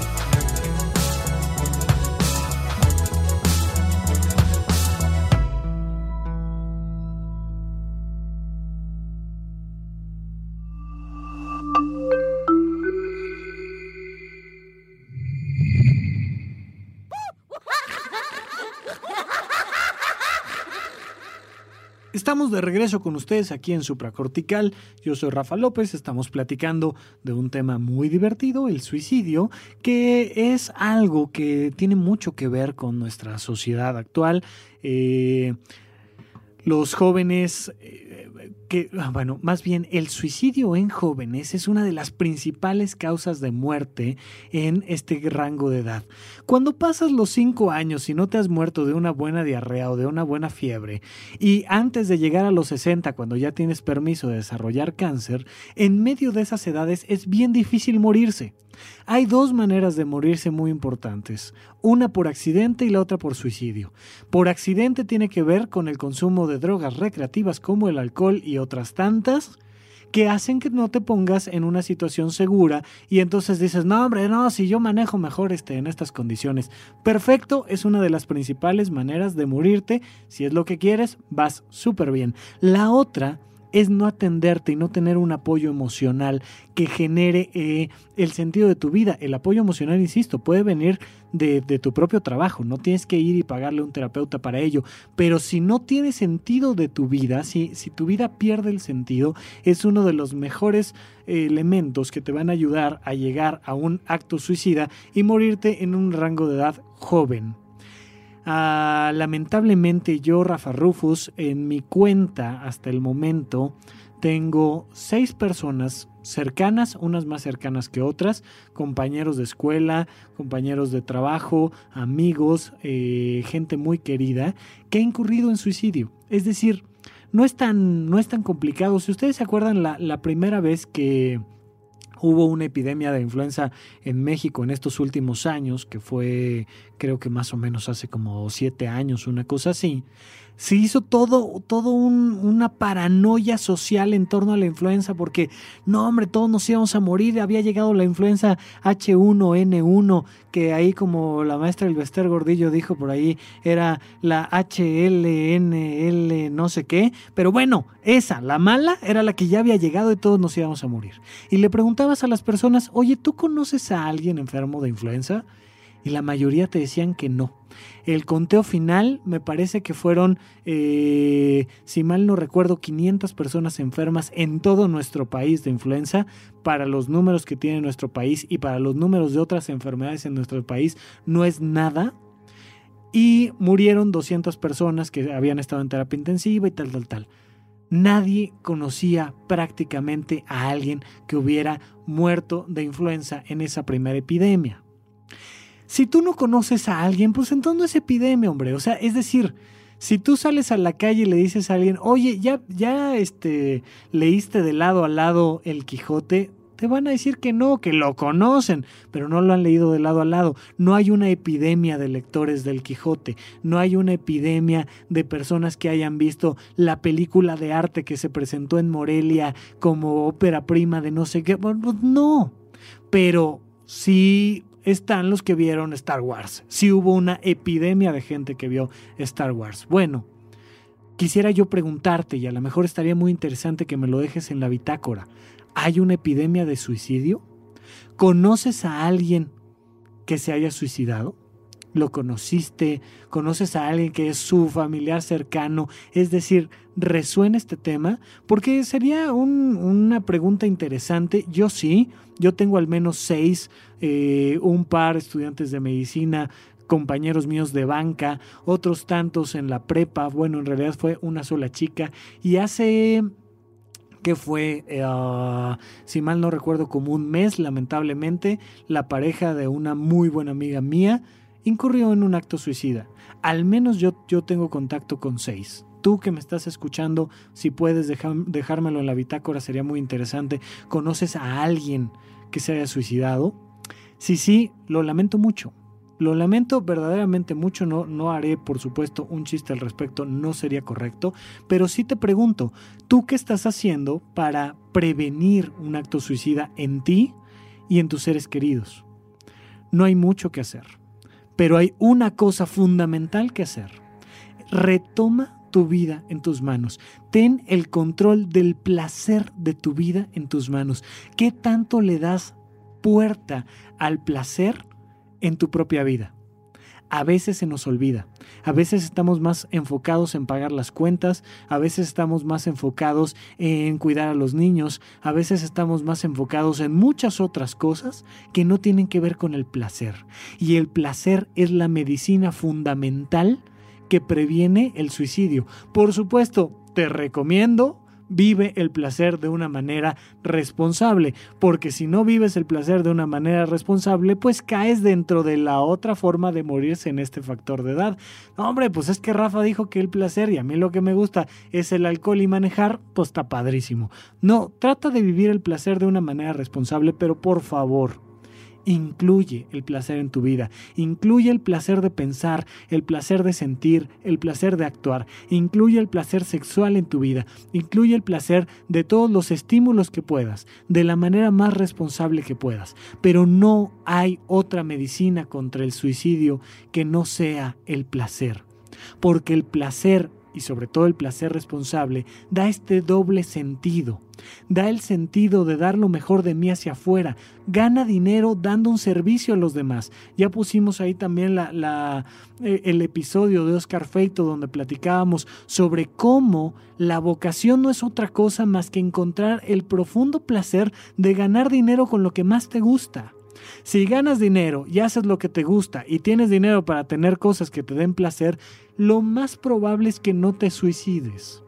[SPEAKER 2] Estamos de regreso con ustedes aquí en Supracortical. Yo soy Rafa López, estamos platicando de un tema muy divertido, el suicidio, que es algo que tiene mucho que ver con nuestra sociedad actual. Eh, los jóvenes eh, que, ah, bueno, más bien el suicidio en jóvenes es una de las principales causas de muerte en este rango de edad. Cuando pasas los 5 años y no te has muerto de una buena diarrea o de una buena fiebre, y antes de llegar a los 60, cuando ya tienes permiso de desarrollar cáncer, en medio de esas edades es bien difícil morirse. Hay dos maneras de morirse muy importantes, una por accidente y la otra por suicidio. Por accidente tiene que ver con el consumo de drogas recreativas como el alcohol y otras tantas que hacen que no te pongas en una situación segura y entonces dices, no hombre, no, si yo manejo mejor este, en estas condiciones. Perfecto, es una de las principales maneras de morirte. Si es lo que quieres, vas súper bien. La otra es no atenderte y no tener un apoyo emocional que genere eh, el sentido de tu vida. El apoyo emocional, insisto, puede venir de, tu propio trabajo, no tienes que ir y pagarle a un terapeuta para ello, pero si no tiene sentido de tu vida, si, tu vida pierde el sentido, es uno de los mejores eh, elementos que te van a ayudar a llegar a un acto suicida y morirte en un rango de edad joven. Ah, lamentablemente yo, Rafa Rufus, en mi cuenta hasta el momento tengo seis personas cercanas, unas más cercanas que otras, compañeros de escuela, compañeros de trabajo, amigos, eh, gente muy querida, que ha incurrido en suicidio. Es decir, no es tan, no es tan complicado. Si ustedes se acuerdan, la, la primera vez que hubo una epidemia de influenza en México en estos últimos años, que fue creo que más o menos hace como siete años, una cosa así, se hizo todo, todo una paranoia social en torno a la influenza, porque no, hombre, todos nos íbamos a morir. Había llegado la influenza H1N1, que ahí, como la maestra Elvester Gordillo dijo por ahí, era la HLNL, no sé qué. Pero bueno, esa, la mala, era la que ya había llegado y todos nos íbamos a morir. Y le preguntabas a las personas, oye, ¿tú conoces a alguien enfermo de influenza? Y la mayoría te decían que no el conteo final me parece que fueron, eh, si mal no recuerdo, 500 personas enfermas en todo nuestro país de influenza. Para los números que tiene nuestro país y para los números de otras enfermedades en nuestro país no es nada. Y murieron 200 personas que habían estado en terapia intensiva y tal, tal, tal. Nadie conocía prácticamente a alguien que hubiera muerto de influenza en esa primera epidemia. Si tú no conoces a alguien, pues entonces es epidemia, hombre. O sea, es decir, si tú sales a la calle y le dices a alguien, oye, ya, ya este, leíste de lado a lado el Quijote, te van a decir que no, que lo conocen, pero no lo han leído de lado a lado. No hay una epidemia de lectores del Quijote, no hay una epidemia de personas que hayan visto la película de arte que se presentó en Morelia como ópera prima de no sé qué. Bueno, pues no, pero sí están los que vieron Star Wars. Si hubo una epidemia de gente que vio Star Wars. Bueno, quisiera yo preguntarte, y a lo mejor estaría muy interesante que me lo dejes en la bitácora. ¿Hay una epidemia de suicidio? ¿Conoces a alguien que se haya suicidado? ¿Lo conociste? ¿Conoces a alguien que es su familiar cercano? Es decir, ¿resuena este tema? Porque sería una pregunta interesante. Yo sí, yo tengo al menos seis, eh, un par estudiantes de medicina, compañeros míos de banca, otros tantos en la prepa, bueno, en realidad fue una sola chica, y hace que fue, eh, si mal no recuerdo, como un mes, lamentablemente, la pareja de una muy buena amiga mía incurrió en un acto suicida. Al menos yo, yo tengo contacto con seis. Tú que me estás escuchando, si puedes dejármelo en la bitácora, sería muy interesante. ¿Conoces a alguien que se haya suicidado? Sí, sí, lo lamento mucho. Lo lamento verdaderamente mucho, no, no haré por supuesto un chiste al respecto, no sería correcto, pero sí te pregunto, ¿tú qué estás haciendo para prevenir un acto suicida en ti y en tus seres queridos? No hay mucho que hacer, pero hay una cosa fundamental que hacer. Retoma tu vida en tus manos. Ten el control del placer de tu vida en tus manos. ¿Qué tanto le das puerta al placer en tu propia vida? A veces se nos olvida, a veces estamos más enfocados en pagar las cuentas, a veces estamos más enfocados en cuidar a los niños, a veces estamos más enfocados en muchas otras cosas que no tienen que ver con el placer. Y el placer es la medicina fundamental que previene el suicidio. Por supuesto, te recomiendo vive el placer de una manera responsable, porque si no vives el placer de una manera responsable, pues caes dentro de la otra forma de morirse en este factor de edad. hombre, pues es que Rafa dijo que el placer y a mí lo que me gusta es el alcohol y manejar, pues está padrísimo. No, trata de vivir el placer de una manera responsable, pero por favor, Incluye el placer en tu vida, incluye el placer de pensar, el placer de sentir, el placer de actuar, incluye el placer sexual en tu vida, incluye el placer de todos los estímulos que puedas, de la manera más responsable que puedas. Pero no hay otra medicina contra el suicidio que no sea el placer, porque el placer y sobre todo el placer responsable, da este doble sentido. Da el sentido de dar lo mejor de mí hacia afuera. Gana dinero dando un servicio a los demás. Ya pusimos ahí también la, eh, el episodio de Oscar Feito donde platicábamos sobre cómo la vocación no es otra cosa más que encontrar el profundo placer de ganar dinero con lo que más te gusta. Si ganas dinero y haces lo que te gusta y tienes dinero para tener cosas que te den placer, lo más probable es que no te suicides.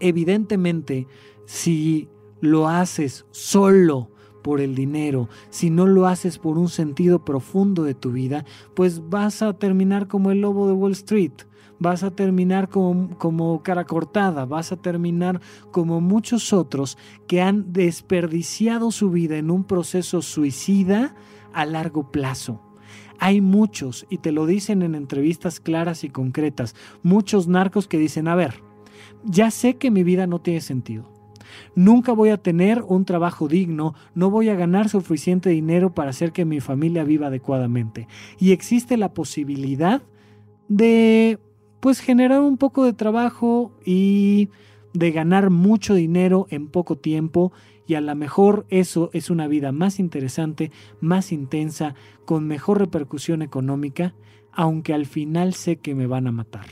[SPEAKER 2] Evidentemente, si lo haces solo por el dinero, si no lo haces por un sentido profundo de tu vida, pues vas a terminar como el lobo de Wall Street, vas a terminar como, como, cara cortada, vas a terminar como muchos otros que han desperdiciado su vida en un proceso suicida a largo plazo. Hay muchos, y te lo dicen en entrevistas claras y concretas, muchos narcos que dicen, a ver, ya sé que mi vida no tiene sentido. Nunca voy a tener un trabajo digno, no voy a ganar suficiente dinero para hacer que mi familia viva adecuadamente. Y existe la posibilidad de pues generar un poco de trabajo y de ganar mucho dinero en poco tiempo y a lo mejor eso es una vida más interesante, más intensa, con mejor repercusión económica, aunque al final sé que me van a matar.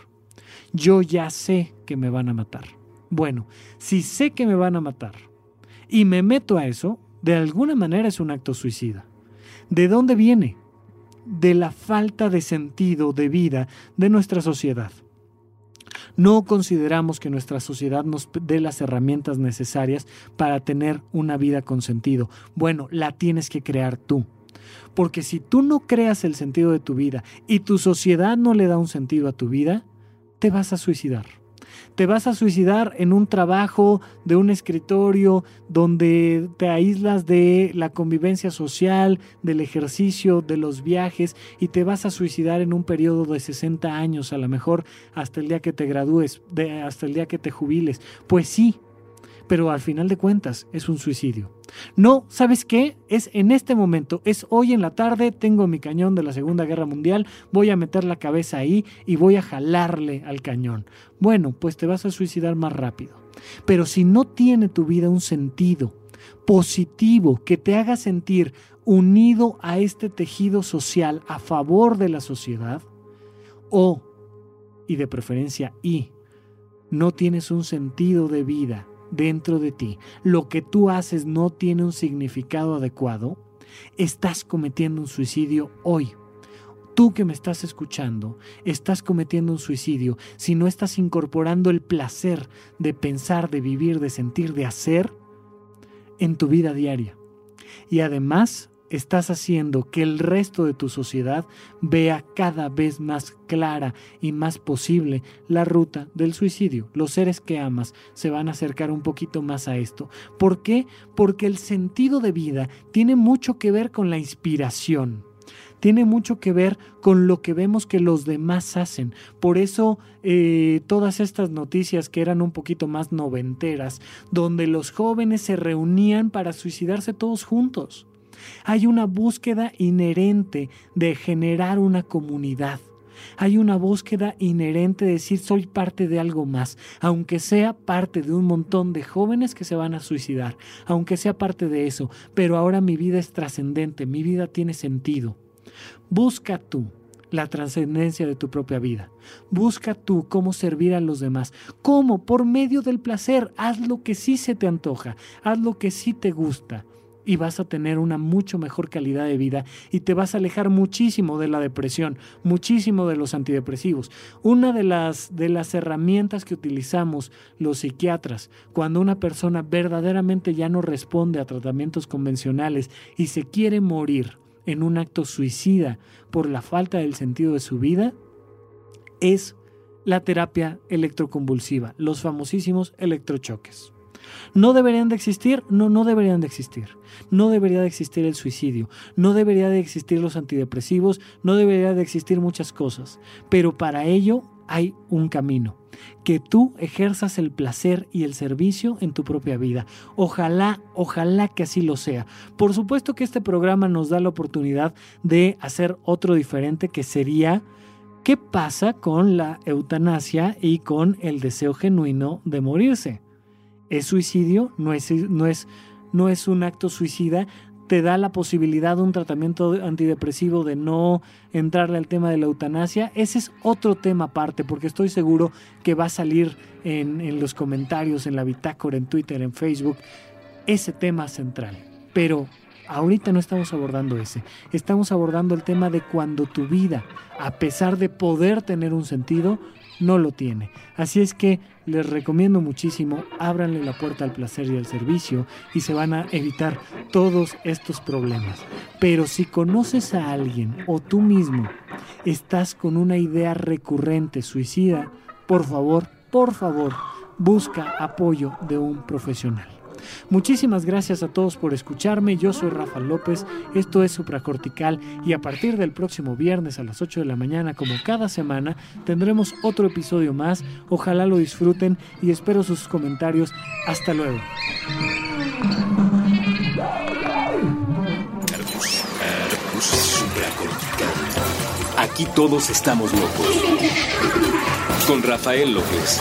[SPEAKER 2] Yo ya sé que me van a matar. Bueno, si sé que me van a matar y me meto a eso, de alguna manera es un acto suicida. ¿De dónde viene? De la falta de sentido de vida de nuestra sociedad. No consideramos que nuestra sociedad nos dé las herramientas necesarias para tener una vida con sentido. Bueno, la tienes que crear tú. Porque si tú no creas el sentido de tu vida y tu sociedad no le da un sentido a tu vida, te vas a suicidar te vas a suicidar en un trabajo de un escritorio donde te aíslas de la convivencia social, del ejercicio, de los viajes y te vas a suicidar en un periodo de 60 años, a lo mejor hasta el día que te gradúes, hasta el día que te jubiles. Pues sí, pero al final de cuentas es un suicidio. No, ¿sabes qué? Es en este momento, es hoy en la tarde, tengo mi cañón de la Segunda Guerra Mundial, voy a meter la cabeza ahí y voy a jalarle al cañón. Bueno, pues te vas a suicidar más rápido. Pero si no tiene tu vida un sentido positivo que te haga sentir unido a este tejido social a favor de la sociedad, o, y de preferencia, y, no tienes un sentido de vida dentro de ti, lo que tú haces no tiene un significado adecuado, estás cometiendo un suicidio hoy. Tú que me estás escuchando, estás cometiendo un suicidio si no estás incorporando el placer de pensar, de vivir, de sentir, de hacer en tu vida diaria. Y además estás haciendo que el resto de tu sociedad vea cada vez más clara y más posible la ruta del suicidio. Los seres que amas se van a acercar un poquito más a esto. ¿Por qué? Porque el sentido de vida tiene mucho que ver con la inspiración tiene mucho que ver con lo que vemos que los demás hacen. Por eso eh, todas estas noticias que eran un poquito más noventeras, donde los jóvenes se reunían para suicidarse todos juntos. Hay una búsqueda inherente de generar una comunidad. Hay una búsqueda inherente de decir soy parte de algo más, aunque sea parte de un montón de jóvenes que se van a suicidar, aunque sea parte de eso, pero ahora mi vida es trascendente, mi vida tiene sentido. Busca tú la trascendencia de tu propia vida. Busca tú cómo servir a los demás. ¿Cómo? Por medio del placer. Haz lo que sí se te antoja. Haz lo que sí te gusta y vas a tener una mucho mejor calidad de vida y te vas a alejar muchísimo de la depresión, muchísimo de los antidepresivos. Una de las, de las herramientas que utilizamos los psiquiatras cuando una persona verdaderamente ya no responde a tratamientos convencionales y se quiere morir en un acto suicida por la falta del sentido de su vida es la terapia electroconvulsiva, los famosísimos electrochoques. ¿No deberían de existir? No, no deberían de existir. No debería de existir el suicidio, no debería de existir los antidepresivos, no debería de existir muchas cosas. Pero para ello hay un camino, que tú ejerzas el placer y el servicio en tu propia vida. Ojalá, ojalá que así lo sea. Por supuesto que este programa nos da la oportunidad de hacer otro diferente que sería ¿Qué pasa con la eutanasia y con el deseo genuino de morirse? ¿Es suicidio? ¿No es, no es, no es un acto suicida? te da la posibilidad de un tratamiento antidepresivo, de no entrarle al tema de la eutanasia. Ese es otro tema aparte, porque estoy seguro que va a salir en, en los comentarios, en la bitácora, en Twitter, en Facebook, ese tema central. Pero ahorita no estamos abordando ese. Estamos abordando el tema de cuando tu vida, a pesar de poder tener un sentido, no lo tiene. Así es que les recomiendo muchísimo, ábranle la puerta al placer y al servicio y se van a evitar todos estos problemas. Pero si conoces a alguien o tú mismo estás con una idea recurrente suicida, por favor, por favor, busca apoyo de un profesional. Muchísimas gracias a todos por escucharme. Yo soy Rafa López, esto es Supracortical y a partir del próximo viernes a las 8 de la mañana, como cada semana, tendremos otro episodio más. Ojalá lo disfruten y espero sus comentarios. Hasta luego.
[SPEAKER 1] Aquí todos estamos locos. Con Rafael López.